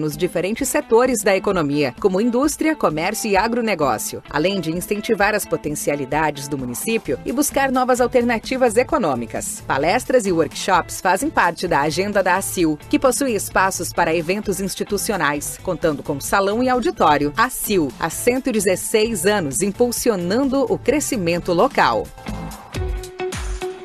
nos diferentes setores da economia, como indústria, comércio e agronegócio, além de incentivar as potencialidades do município e buscar novas alternativas econômicas. Palestras e workshops fazem parte da agenda da ACIL, que possui espaços para eventos institucionais, contando com salão e auditório. ACIL, há 116 anos impulsionando o crescimento local.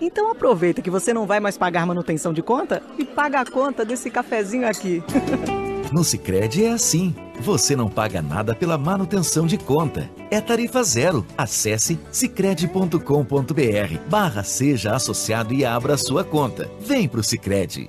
Então aproveita que você não vai mais pagar manutenção de conta e paga a conta desse cafezinho aqui. No Sicredi é assim. Você não paga nada pela manutenção de conta. É tarifa zero. Acesse sicredi.com.br barra seja associado e abra sua conta. Vem pro Sicredi.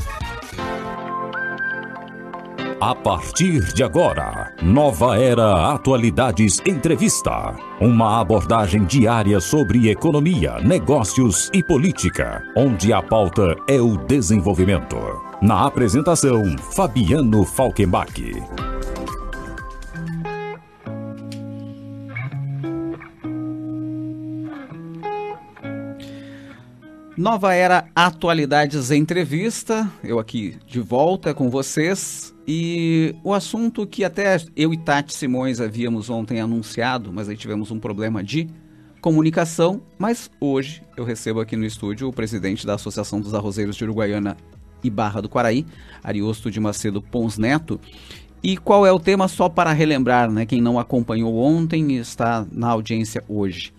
A partir de agora, Nova Era Atualidades Entrevista. Uma abordagem diária sobre economia, negócios e política, onde a pauta é o desenvolvimento. Na apresentação, Fabiano Falkenbach. Nova Era Atualidades Entrevista. Eu aqui de volta com vocês. E o assunto que até eu e Tati Simões havíamos ontem anunciado, mas aí tivemos um problema de comunicação. Mas hoje eu recebo aqui no estúdio o presidente da Associação dos Arrozeiros de Uruguaiana e Barra do Quaraí, Ariosto de Macedo Pons Neto. E qual é o tema, só para relembrar, né? Quem não acompanhou ontem está na audiência hoje.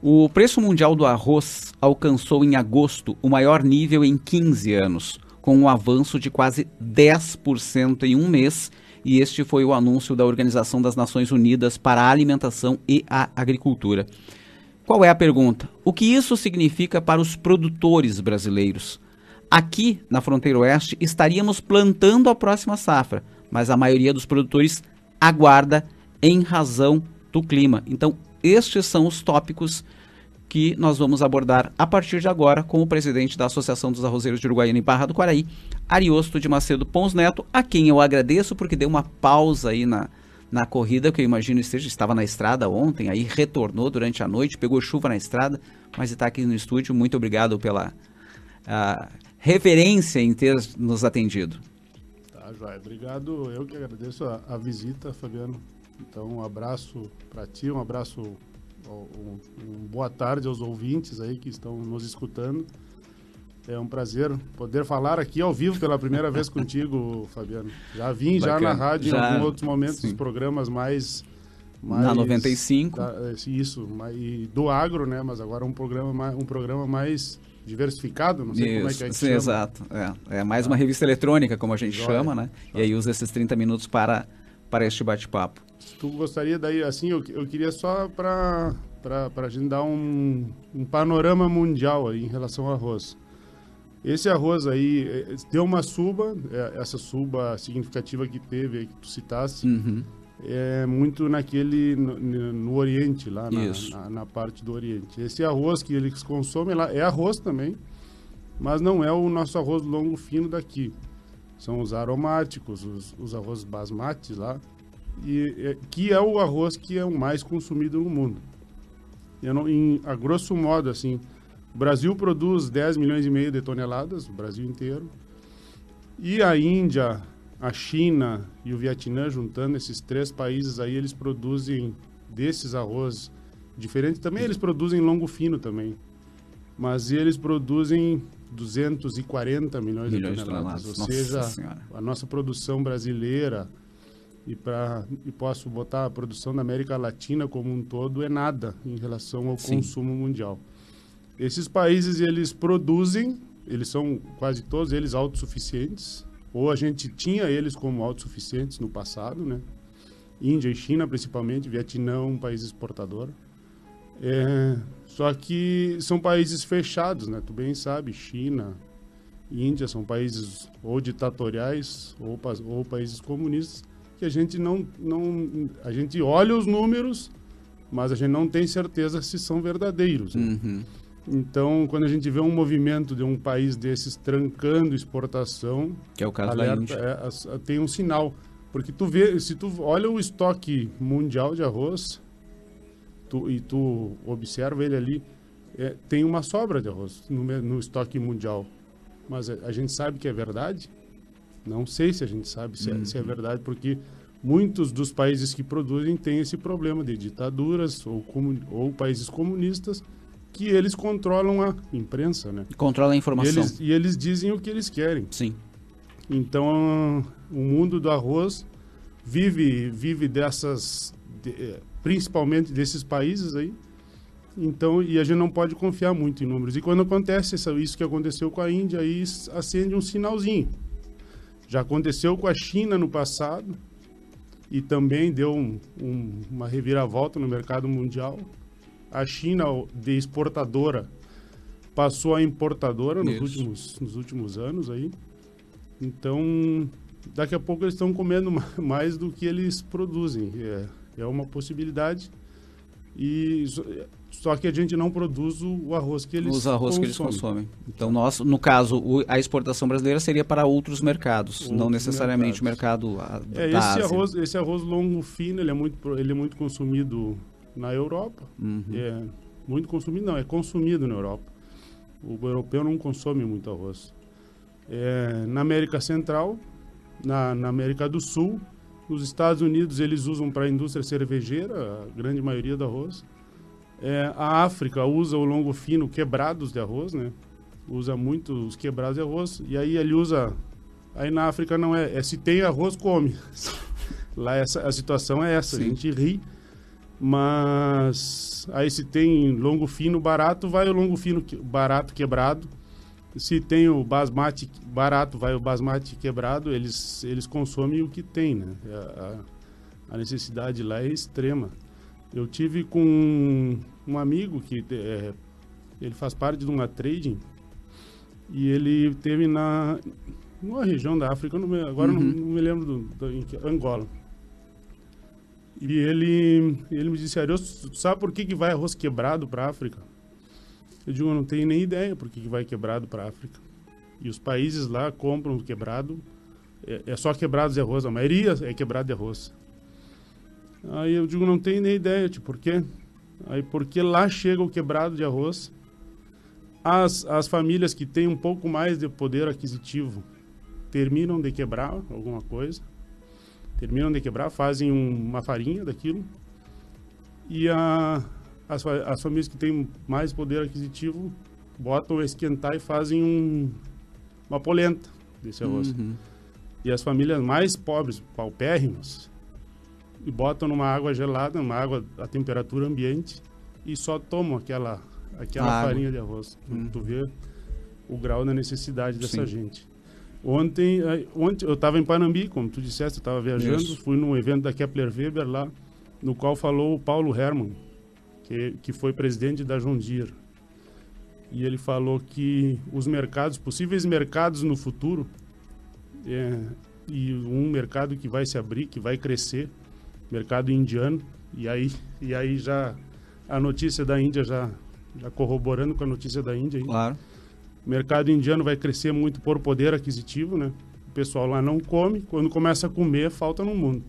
O preço mundial do arroz alcançou em agosto o maior nível em 15 anos, com um avanço de quase 10% em um mês, e este foi o anúncio da Organização das Nações Unidas para a Alimentação e a Agricultura. Qual é a pergunta? O que isso significa para os produtores brasileiros? Aqui, na fronteira oeste, estaríamos plantando a próxima safra, mas a maioria dos produtores aguarda em razão do clima. Então, estes são os tópicos que nós vamos abordar a partir de agora com o presidente da Associação dos Arrozeiros de Uruguaiana e Barra do Quaraí, Ariosto de Macedo Pons Neto, a quem eu agradeço porque deu uma pausa aí na, na corrida, que eu imagino esteja, estava na estrada ontem, aí retornou durante a noite, pegou chuva na estrada, mas está aqui no estúdio. Muito obrigado pela reverência em ter nos atendido. Tá, Joia. Obrigado. Eu que agradeço a, a visita, Fabiano. Então, um abraço para ti, um abraço, um, um, boa tarde aos ouvintes aí que estão nos escutando. É um prazer poder falar aqui ao vivo pela primeira vez contigo, Fabiano. Já vim Bacana. já na rádio já, em alguns outros momentos, sim. programas mais, mais... Na 95. Da, isso, mais, do agro, né? Mas agora um programa mais, um programa mais diversificado, não sei Isso, como é que é que sim, chama. exato. É, é mais uma revista eletrônica, como a gente Joia. chama, né? E aí usa esses 30 minutos para, para este bate-papo. Tu gostaria daí, assim, eu, eu queria só para para a gente dar um, um panorama mundial aí em relação ao arroz. Esse arroz aí eh, deu uma suba, eh, essa suba significativa que teve que tu citaste, Uhum. é muito naquele no, no- Oriente lá na, na, na parte do Oriente. Esse arroz que eles consomem lá é arroz também, mas não é o nosso arroz longo fino daqui. São os aromáticos, os, os arroz basmatis lá, e é, que é o arroz que é o mais consumido no mundo. Não, em, a grosso modo, assim, o Brasil produz 10 milhões e meio de toneladas, o Brasil inteiro. E a Índia, a China e o Vietnã, juntando esses três países aí, eles produzem desses arroz diferentes. Também eles produzem longo fino também. Mas eles produzem 240 milhões, Milhões de de toneladas. toneladas. Ou seja, a nossa produção brasileira e para e posso botar a produção da América Latina como um todo é nada em relação ao Sim. consumo mundial. Esses países eles produzem, eles são quase todos eles autossuficientes, ou a gente tinha eles como autossuficientes no passado, né? Índia e China principalmente, Vietnã um país exportador. É, só que são países fechados, né? Tu bem sabe, China, Índia são países ou ditatoriais ou, ou países comunistas que a gente não, não a gente olha os números, mas a gente não tem certeza se são verdadeiros. né? Uhum. Então, quando a gente vê um movimento de um país desses trancando exportação, Que é o caso da alerta, Índia. é, as- tem um sinal. Porque tu vê, se tu olha o estoque mundial de arroz tu- e tu observa ele ali, é, tem uma sobra de arroz no, no estoque mundial. Mas a, a gente sabe que é verdade? Não sei se a gente sabe se, é, se é Uhum. verdade, porque muitos dos países que produzem têm esse problema de ditaduras ou, comu- ou países comunistas que eles controlam a imprensa, né? Controla a E informação. eles, e eles dizem o que eles querem. Sim. Então, o mundo do arroz vive vive dessas, de- eh, principalmente desses países aí. Então, e a gente não pode confiar muito em números. E quando acontece essa- isso que aconteceu com a Índia, aí acende um sinalzinho. Já aconteceu com a China no passado e também deu um- um- uma reviravolta no mercado mundial. A China, de exportadora, passou a importadora nos Isso. últimos, nos últimos anos aí. Então, daqui a pouco eles estão comendo ma- mais do que eles produzem. É, é uma possibilidade. E só, que a gente não produz o, arroz que eles Os arroz que eles consomem. Então, nós, no caso, o- a exportação brasileira seria para outros mercados, não Outros necessariamente mercados. o mercado a, É, da esse Ásia. arroz, esse arroz longo fino, ele é muito, ele é muito consumido na Europa. Uhum. É muito consumido, não, é consumido na Europa. O europeu não consome muito arroz. É, na América Central, na, na América do Sul, nos Estados Unidos eles usam para a indústria cervejeira, a grande maioria do arroz. É, a África usa o longo fino quebrados de arroz, né? Usa muito os quebrados de arroz. E aí ele usa. Aí na África não é. é se tem arroz, come. Lá essa, a situação é essa. Sim. A gente ri. Mas aí se tem longo fino barato, vai o longo fino que- barato quebrado. Se tem o basmati barato, vai o basmati quebrado. Eles, eles consomem o que tem, né? A, a- a necessidade lá é extrema. Eu tive com um amigo que é, ele faz parte de uma trading e ele teve na numa região da África, não me- agora eu não, Uhum. não me lembro do, do- em Angola. E ele ele me disse, Arius, sabe por que, que vai arroz quebrado para África? Eu digo, eu não tenho nem ideia por que, vai quebrado para África. E os países lá compram quebrado, é, é só quebrados de arroz, a maioria é quebrado de arroz. Aí eu digo, não tenho nem ideia de por quê. Aí porque lá chega o quebrado de arroz, as, as famílias que têm um pouco mais de poder aquisitivo terminam de quebrar alguma coisa, terminam de quebrar, fazem um- uma farinha daquilo, e a, as, as famílias que têm mais poder aquisitivo botam a esquentar e fazem um, uma polenta desse arroz. Uhum. E as famílias mais pobres, paupérrimas, e botam numa água gelada, numa água a temperatura ambiente, e só tomam aquela, aquela farinha de arroz. Hum. Tu vê o grau da necessidade dessa Sim. gente. Ontem, eh, ontem eu estava em Panambi, como tu disseste, eu estava viajando, Isso. fui num evento da Kepler Weber lá, no qual falou o Paulo Hermann, que, que foi presidente da Deere. E ele falou que os mercados, possíveis mercados no futuro, é, e um mercado que vai se abrir, que vai crescer, mercado indiano, e aí, e aí já a notícia da Índia já, já corroborando com a notícia da Índia. aí. Claro. O mercado indiano vai crescer muito por poder aquisitivo, né? O pessoal lá não come, quando começa a comer, falta no mundo.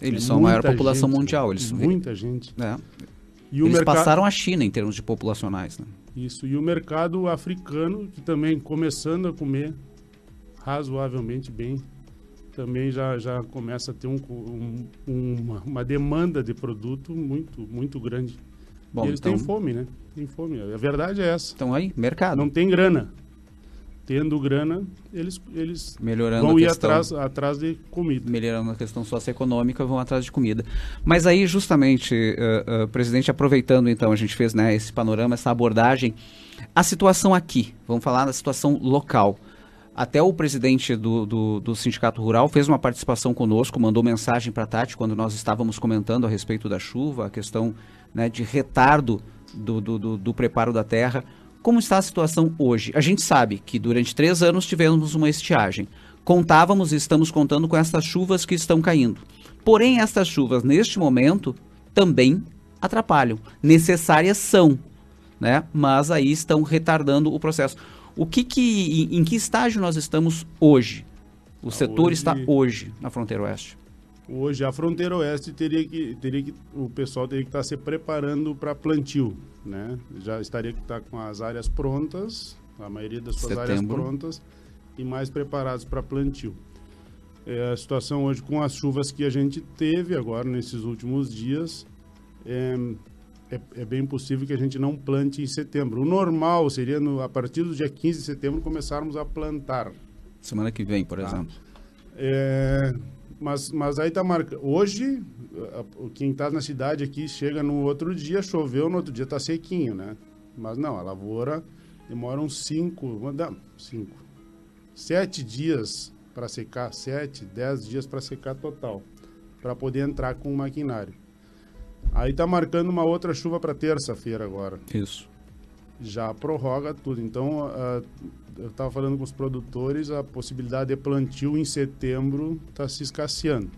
Eles É são a maior população gente, mundial. Eles, muita gente. É. E Eles mercado- passaram a China em termos de populacionais. Né? Isso, e o mercado africano, que também começando a comer razoavelmente bem, também já, já começa a ter um, um- uma, uma demanda de produto muito, muito grande. Bom, e eles então- têm fome, né? Tem fome. A verdade é essa. Então aí, mercado. Não tem grana. Tendo grana, eles, eles Melhorando vão ir questão. atrás, atrás de comida. melhorando a questão socioeconômica, vão atrás de comida. Mas aí, justamente, eh, eh, presidente, aproveitando então, a gente fez né, esse panorama, essa abordagem, a situação aqui, vamos falar da situação local. Até o presidente do, do, do Sindicato Rural fez uma participação conosco, mandou mensagem para a Tati quando nós estávamos comentando a respeito da chuva, a questão né, de retardo do, do, do, do preparo da terra. Como está a situação hoje? A gente sabe que durante três anos tivemos uma estiagem. Contávamos e estamos contando com essas chuvas que estão caindo. Porém, essas chuvas, neste momento, também atrapalham. Necessárias são, né? mas aí estão retardando o processo. O que que, em, em que estágio nós estamos hoje? O setor hoje- está hoje na fronteira oeste. Hoje a fronteira oeste teria que, teria que o pessoal teria que estar se preparando para plantio, né? Já estaria que estar com as áreas prontas, a maioria das suas áreas Setembro. prontas e mais preparados para plantio. É, a situação hoje com as chuvas que a gente teve agora nesses últimos dias é, é, é bem possível que a gente não plante em setembro. O normal seria no, a partir do dia 15 de setembro começarmos a plantar. Semana que vem, por Tá. exemplo. É, mas, mas aí tá marcando. Hoje, quem tá na cidade aqui chega no outro dia, choveu, no outro dia tá sequinho, né? Mas não, a lavoura demora uns cinco, vamos dar cinco, sete dias para secar, sete, dez dias para secar total, para poder entrar com o maquinário. Aí tá marcando uma outra chuva para terça-feira agora Isso. já prorroga tudo. Então, ah, eu estava falando com os produtores, a possibilidade de plantio em setembro está se escasseando.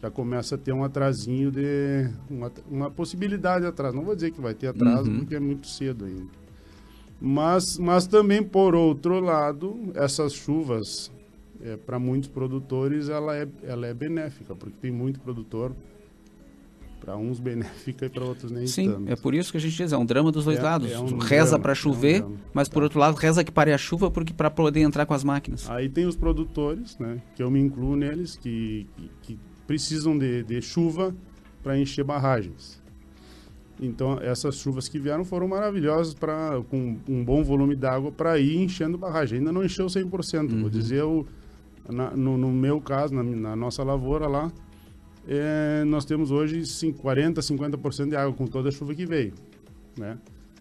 Já começa a ter um atrasinho de. Uma, uma possibilidade de atraso. Não vou dizer que vai ter atraso, Uhum. porque é muito cedo ainda. Mas, mas também, por outro lado, essas chuvas, para muitos produtores, ela é, ela é benéfica, porque tem muito produtor. Para uns benéfica e para outros nem Sim, tanto. é por isso que a gente diz, é um drama dos dois É- lados. é um reza para é um chover, mas por outro lado reza que pare a chuva porque para poder entrar com as máquinas. Aí tem os produtores, né, que eu me incluo neles, que, que, que precisam de, de chuva para encher barragens. Então, essas chuvas que vieram foram maravilhosas para com um bom volume d'água para ir enchendo barragem. Ainda não encheu 100%. Vou dizer, o, na- no, no meu caso, na, na nossa lavoura lá, é, nós temos hoje cin- 40%, 50% de água com toda a chuva que veio. Né?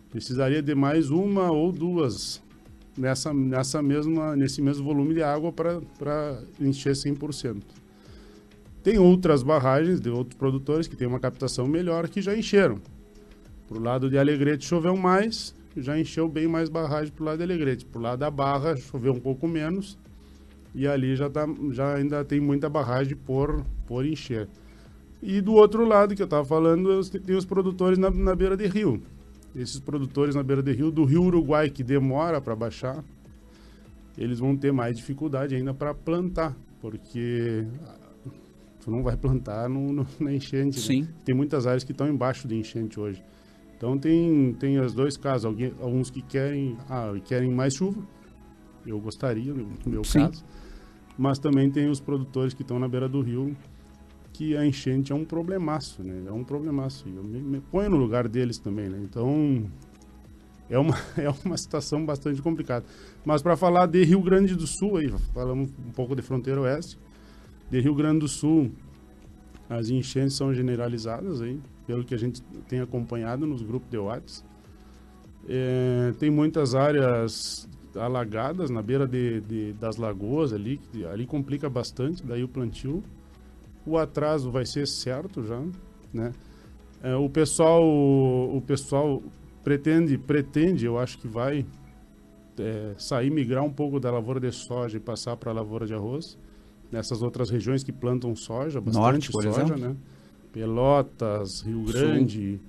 Precisaria de mais uma ou duas nessa, nessa mesma, nesse mesmo volume de água para encher 100%. Tem outras barragens de outros produtores que têm uma captação melhor que já encheram. Para o lado de Alegrete choveu mais, já encheu bem mais barragem para o lado de Alegrete. Para o lado da Barra choveu um pouco menos e ali já, tá, já ainda tem muita barragem por, por encher. E do outro lado que eu estava falando, tem os produtores na, na beira de rio. Esses produtores na beira de rio, do rio Uruguai, que demora para baixar, eles vão ter mais dificuldade ainda para plantar, porque ah, tu não vai plantar no, no- na enchente. né? Sim. Tem muitas áreas que estão embaixo de enchente hoje. Então tem, tem os dois casos, alguém, alguns que querem, ah, querem mais chuva, eu gostaria, no meu Sim. caso, mas também tem os produtores que estão na beira do rio, que a enchente é um problemaço, né? É um problemaço. E Eu me, me ponho no lugar deles também, né? Então, é uma, é uma situação bastante complicada. Mas para falar de Rio Grande do Sul, aí, falamos um pouco de fronteira oeste, de Rio Grande do Sul, as enchentes são generalizadas aí, pelo que a gente tem acompanhado nos grupos de WhatsApp. É, tem muitas áreas alagadas na beira de, de, das lagoas ali, ali complica bastante, daí o plantio. O atraso vai ser certo já, né? É, o pessoal, o pessoal pretende, pretende, eu acho que vai é, sair, migrar um pouco da lavoura de soja e passar para a lavoura de arroz. Nessas outras regiões que plantam soja, bastante Norte, por soja, exemplo? né? Pelotas, Rio Grande,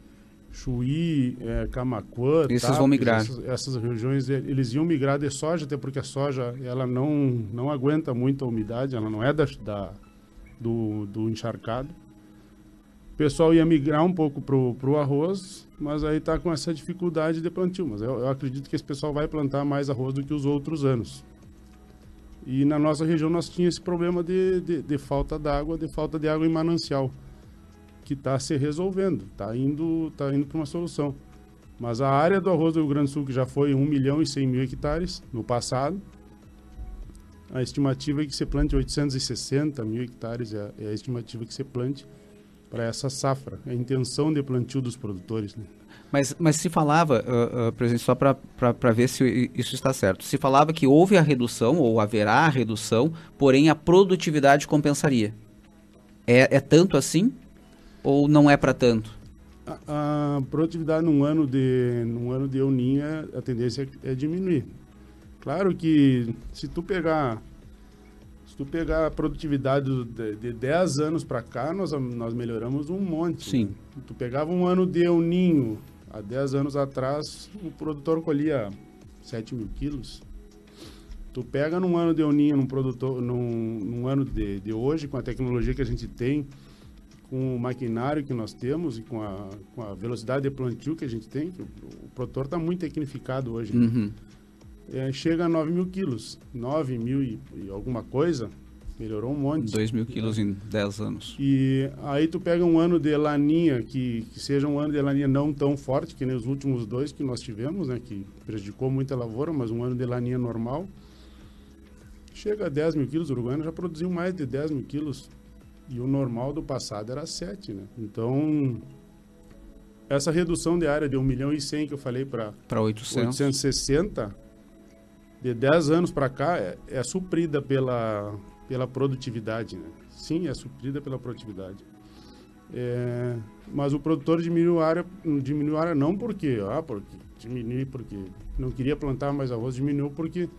Chuí, é, Camacuã, Esses Tapes, vão migrar. Essas, essas regiões, eles iam migrar de soja, até porque a soja, ela não, não aguenta muita umidade, ela não é da, da do, do encharcado. O pessoal ia migrar um pouco pro, pro arroz, mas aí tá com essa dificuldade de plantio. Mas eu, eu acredito que esse pessoal vai plantar mais arroz do que os outros anos. E na nossa região nós tínhamos esse problema de, de, de falta d'água, de falta de água em manancial, que está se resolvendo, está indo, tá indo para uma solução. Mas a área do arroz do Rio Grande do Sul, que já foi 1 milhão e 100 mil hectares no passado, a estimativa é que se plante 860 mil hectares, é, é a estimativa que se plante para essa safra, é a intenção de plantio dos produtores. Né? Mas, mas se falava, uh, uh, presidente, só para ver se isso está certo, se falava que houve a redução, ou haverá a redução, porém a produtividade compensaria. É, é tanto assim? Ou não é para tanto? A, a, produtividade num ano de num ano de Niño, a tendência é, é diminuir. Claro que se tu pegar se tu pegar a produtividade de, de 10 anos para cá, nós, nós melhoramos um monte. Sim. Né? Tu pegava um ano de El Ninho, há 10 anos atrás, o produtor colhia 7 mil quilos. Tu pega num ano de El Ninho, num, produtor, num, num ano de, de hoje, com a tecnologia que a gente tem, com o maquinário que nós temos e com a, com a velocidade de plantio que a gente tem, o, o produtor está muito tecnificado hoje. né? Uhum. É, chega a 9 mil quilos. 9 mil e, e, alguma coisa, melhorou um monte. 2 mil quilos em 10 anos. E aí tu pega um ano de laninha, que, que seja um ano de laninha não tão forte, que nem os últimos dois que nós tivemos, né? Que prejudicou muita lavoura, mas um ano de laninha normal. Chega a 10 mil quilos, o Uruguaiana já produziu mais de 10 mil quilos. E o normal do passado era 7, né? Então, essa redução de área de 1 milhão e 100 que eu falei para 800. 860, de 10 anos para cá, é, é, suprida pela, pela produtividade. Né? Sim, é suprida pela produtividade. É, mas o produtor diminuiu a área, diminuiu a área não porque, ah, porque diminui porque não queria plantar mais arroz, diminuiu porque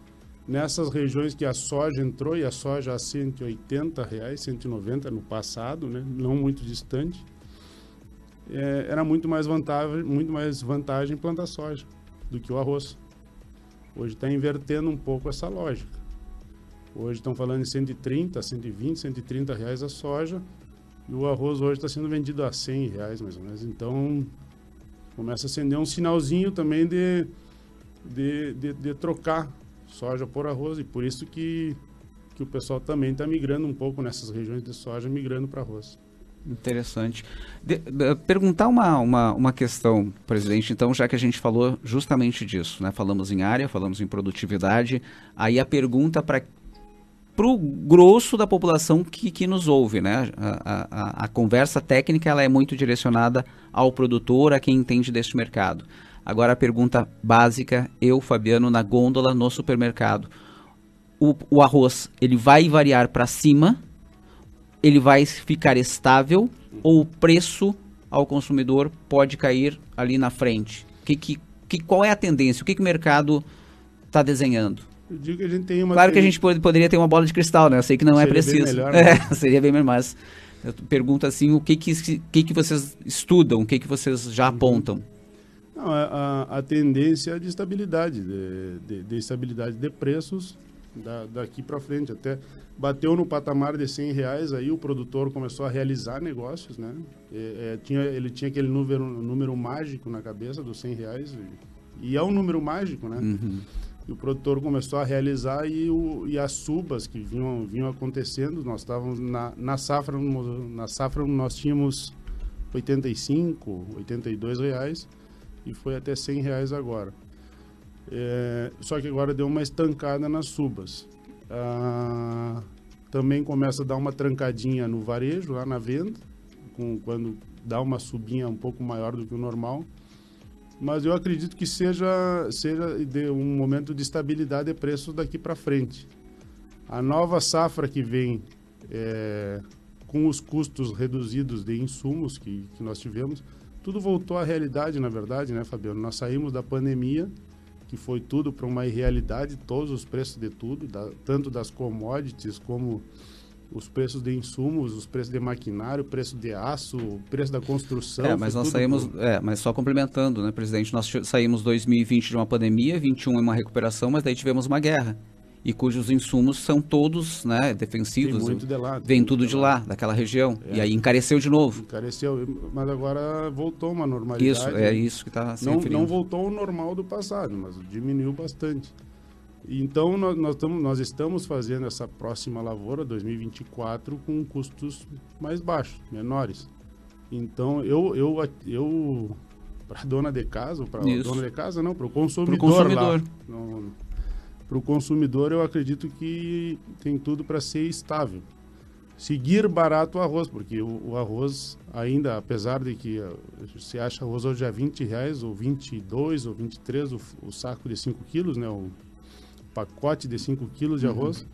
nessas regiões que a soja entrou e a soja a 180 reais, 190 no passado, né, não muito distante, é, era muito mais vantagem, muito mais vantagem plantar soja do que o arroz. Hoje está invertendo um pouco essa lógica. Hoje estão falando em 130, 120, 130 reais a soja e o arroz hoje está sendo vendido a 100 reais mais ou menos. Então começa a acender um sinalzinho também de, de, de, de trocar soja por arroz e por isso que, que o pessoal também está migrando um pouco nessas regiões de soja, migrando para arroz. Interessante. De, de, perguntar uma, uma, uma questão, presidente, então, já que a gente falou justamente disso, né? Falamos em área, falamos em produtividade, aí a pergunta para para o grosso da população que, que nos ouve, né? A, a, a, conversa técnica ela é muito direcionada ao produtor, a quem entende deste mercado. Agora a pergunta básica, eu, Fabiano, na gôndola no supermercado. O, o arroz, ele vai variar para cima ele vai ficar estável ou o preço ao consumidor pode cair ali na frente? Que, que, que, qual é a tendência? O que, que o mercado está desenhando? Eu digo que a gente tem uma claro que a gente pode, poderia ter uma bola de cristal, né? Eu sei que não seria é preciso. Bem melhor, é, né? seria bem melhor, mas eu pergunto assim, o que que, que, que vocês estudam, o que, que vocês já apontam? Não, a, a, tendência é de estabilidade, de, de, de estabilidade de preços da, daqui para frente. Até bateu no patamar de 100 reais, aí o produtor começou a realizar negócios, né? E, é, tinha, ele tinha aquele número, número mágico na cabeça dos 100 reais, e, e é um número mágico, né? Uhum. E o produtor começou a realizar e, o, e as subas que vinham, vinham acontecendo, nós estávamos na, na safra, na safra nós tínhamos 85, 82 reais e foi até 100 reais agora. É, só que agora deu uma estancada nas subas. Ah, também começa a dar uma trancadinha no varejo, lá na venda, com, quando dá uma subinha um pouco maior do que o normal. mas eu acredito que seja, seja um momento de estabilidade de preços daqui para frente. A nova safra que vem é, com os custos reduzidos de insumos que, que nós tivemos, tudo voltou à realidade, na verdade, né, Fabiano? Nós saímos da pandemia, que foi tudo para uma irrealidade, todos os preços de tudo, da, tanto das commodities como os preços de insumos, os preços de maquinário, o preço de aço, o preço da construção. É, mas nós saímos, pro... é, mas só complementando, né, presidente, nós saímos 2020 de uma pandemia, 21 é uma recuperação, mas daí tivemos uma guerra e cujos insumos são todos né, defensivos. Tem muito de lá. Vem tudo de lá, daquela região. É. E aí encareceu de novo. Encareceu, mas agora voltou uma normalidade. Isso, é isso que está se não, não voltou ao normal do passado, mas diminuiu bastante. Então, nós, nós, tamo, nós estamos fazendo essa próxima lavoura, 2024, com custos mais baixos, menores. Então, eu, eu, eu para dona de casa, para dona de casa, não, para o consumidor, consumidor. Para o consumidor, eu acredito que tem tudo para ser estável. Seguir barato o arroz, porque o, o, arroz ainda, apesar de que uh, você acha arroz hoje a 20 reais, ou 22, ou 23, o, o saco de 5 quilos, né, o, pacote de 5 quilos de uhum. arroz.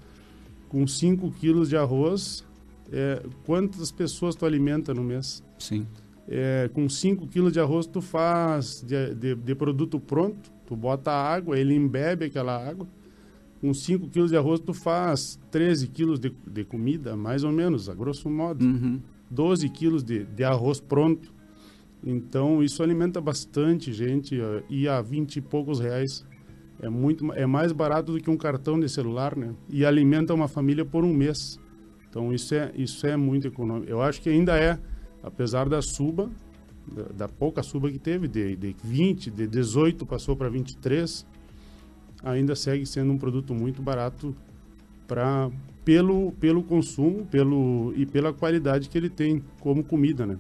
Com 5 quilos de arroz, é, quantas pessoas tu alimenta no mês? Sim. É, com 5 quilos de arroz, tu faz de, de, de, produto pronto, tu bota água, ele embebe aquela água. Com 5 quilos de arroz, tu faz 13 quilos de, de comida, mais ou menos, a grosso modo. Uhum. 12 quilos de, de arroz pronto. Então, isso alimenta bastante gente e a 20 e poucos reais é muito é mais barato do que um cartão de celular, né? E alimenta uma família por um mês. Então isso é isso é muito econômico. Eu acho que ainda é, apesar da suba, da, da pouca suba que teve de, de 20, de 18 passou para 23, ainda segue sendo um produto muito barato para pelo pelo consumo, pelo e pela qualidade que ele tem como comida, né?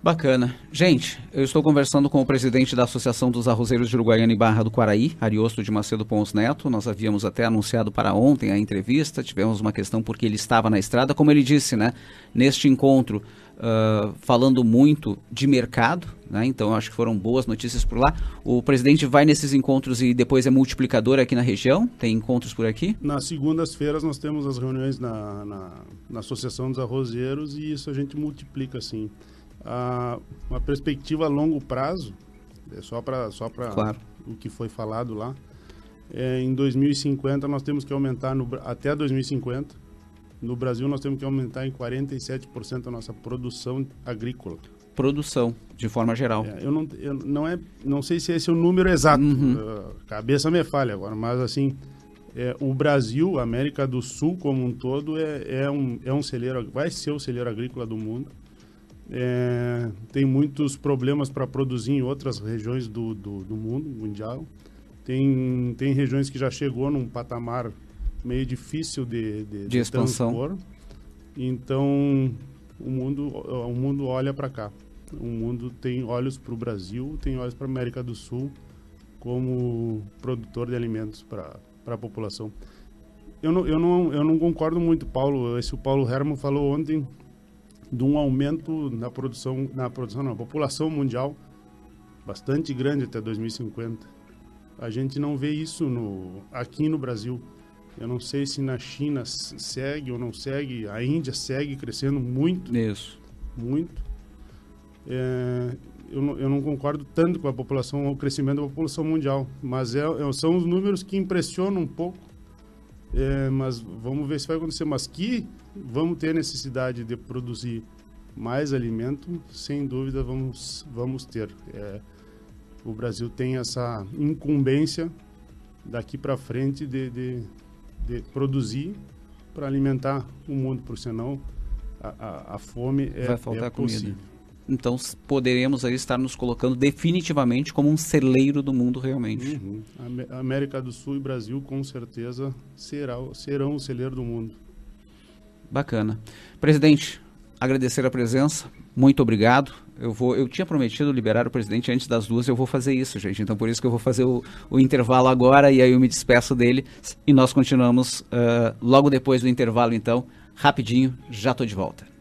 Bacana. Gente, eu estou conversando com o presidente da Associação dos Arrozeiros de Uruguaiana e Barra do Quaraí, Ariosto de Macedo Pons Neto. Nós havíamos até anunciado para ontem a entrevista, tivemos uma questão porque ele estava na estrada. Como ele disse, né, neste encontro, uh, falando muito de mercado, né, então acho que foram boas notícias por lá. O presidente vai nesses encontros e depois é multiplicador aqui na região? Tem encontros por aqui? Nas segundas-feiras nós temos as reuniões na, na, na Associação dos Arrozeiros e isso a gente multiplica, assim a, uma perspectiva a longo prazo, é só para só claro. o que foi falado lá, é, em 2050 nós temos que aumentar, no, até 2050, no Brasil nós temos que aumentar em 47% a nossa produção agrícola. Produção, de forma geral. É, eu, não, eu não, é, não sei se esse é o número exato, uhum. uh, cabeça me falha agora, mas assim, é, o Brasil, a América do Sul como um todo, é, é, um, é um celeiro, vai ser o celeiro agrícola do mundo é, tem muitos problemas para produzir em outras regiões do, do, do, mundo mundial. Tem, tem regiões que já chegou num patamar meio difícil de, de, de, expansão. Transpor. Então, o mundo, o mundo olha para cá. O mundo tem olhos para o Brasil, tem olhos para a América do Sul como produtor de alimentos para a população. Eu não, eu, não, eu não concordo muito, Paulo. Esse o Paulo Herman falou ontem de um aumento na produção, na produção não, na população mundial bastante grande até 2050. A gente não vê isso no, aqui no Brasil. Eu não sei se na China segue ou não segue. A Índia segue crescendo muito. Isso. Muito. É, eu, não, eu não concordo tanto com a população, o crescimento da população mundial. Mas é, é, são os números que impressionam um pouco. É, mas vamos ver se vai acontecer. Mas que vamos ter necessidade de produzir mais alimento, sem dúvida vamos, vamos ter. É, o Brasil tem essa incumbência daqui para frente de, de, de produzir para alimentar o mundo, porque senão a, a, a fome é, Vai faltar é possível. Comida. Então poderemos aí estar nos colocando definitivamente como um celeiro do mundo realmente. Uhum. América do Sul e Brasil com certeza será, serão o celeiro do mundo. Bacana. Presidente, agradecer a presença. Muito obrigado. Eu vou, eu tinha prometido liberar o presidente antes das duas. Eu vou fazer isso, gente. Então por isso que eu vou fazer o, o intervalo agora e aí eu me despeço dele e nós continuamos uh, logo depois do intervalo. Então, rapidinho, já estou de volta.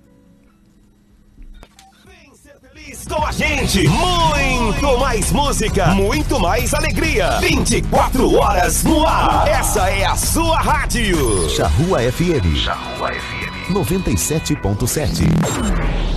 Com a gente. Muito mais música, muito mais alegria. 24 horas no ar. Essa é a sua rádio. Charrua FM. Charrua FM. 97.7.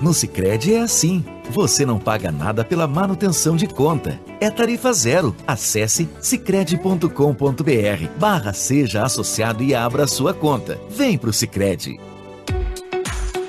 No Sicredi é assim. Você não paga nada pela manutenção de conta. É tarifa zero. Acesse sicredi.com.br barra seja associado e abra sua conta. Vem pro Sicredi.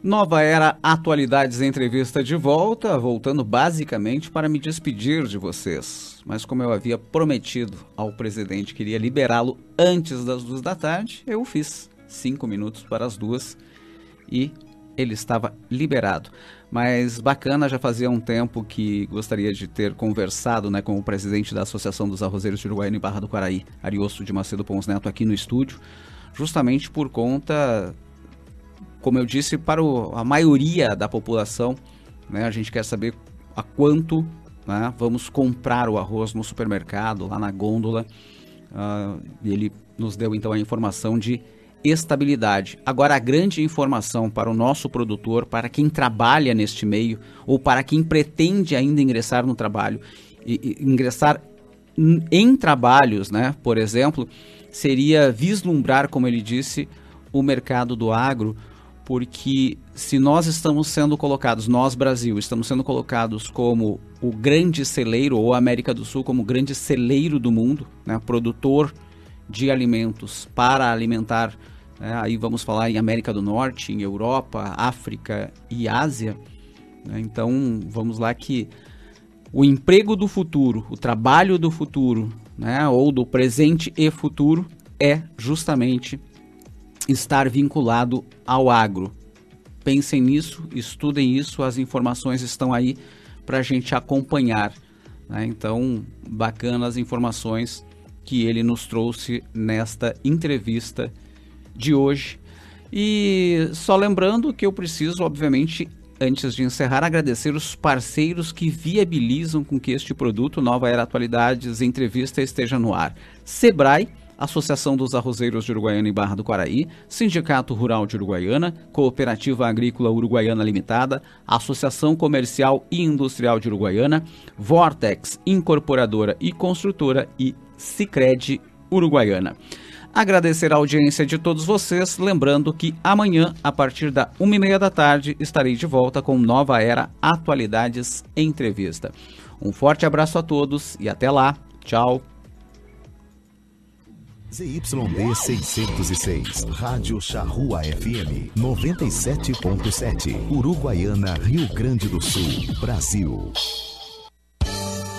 Nova Era Atualidades Entrevista de volta, voltando basicamente para me despedir de vocês. Mas como eu havia prometido ao presidente que iria liberá-lo antes das duas da tarde, eu fiz cinco minutos para as duas e ele estava liberado. Mas bacana, já fazia um tempo que gostaria de ter conversado né, com o presidente da Associação dos Arrozeiros de Uruguaiana e Barra do Quaraí, Ariosto de Macedo Pons Neto, aqui no estúdio, justamente por conta como eu disse, para o, a maioria da população, né, a gente quer saber a quanto né, vamos comprar o arroz no supermercado, lá na gôndola. Uh, ele nos deu então a informação de estabilidade. Agora, a grande informação para o nosso produtor, para quem trabalha neste meio ou para quem pretende ainda ingressar no trabalho, e, e ingressar em trabalhos, né, por exemplo, seria vislumbrar, como ele disse, o mercado do agro porque se nós estamos sendo colocados, nós Brasil, estamos sendo colocados como o grande celeiro, ou América do Sul como o grande celeiro do mundo, né, produtor de alimentos para alimentar, né, aí vamos falar em América do Norte, em Europa, África e Ásia. Né, então vamos lá que o emprego do futuro, o trabalho do futuro, né, ou do presente e futuro, é justamente estar vinculado ao agro. Pensem nisso, estudem isso, as informações estão aí para a gente acompanhar. Né? Então, bacana as informações que ele nos trouxe nesta entrevista de hoje. E só lembrando que eu preciso, obviamente, antes de encerrar, agradecer os parceiros que viabilizam com que este produto Nova Era Atualidades Entrevista esteja no ar. Sebrae, Associação dos Arrozeiros de Uruguaiana e Barra do Quaraí, Sindicato Rural de Uruguaiana, Cooperativa Agrícola Uruguaiana Limitada, Associação Comercial e Industrial de Uruguaiana, Vortex Incorporadora e Construtora e Sicredi Uruguaiana. Agradecer a audiência de todos vocês, lembrando que amanhã, a partir da uma e meia da tarde, estarei de volta com Nova Era Atualidades Entrevista. Um forte abraço a todos e até lá. Tchau. ZYD 606, Rádio Charrua FM 97.7, Uruguaiana, Rio Grande do Sul, Brasil.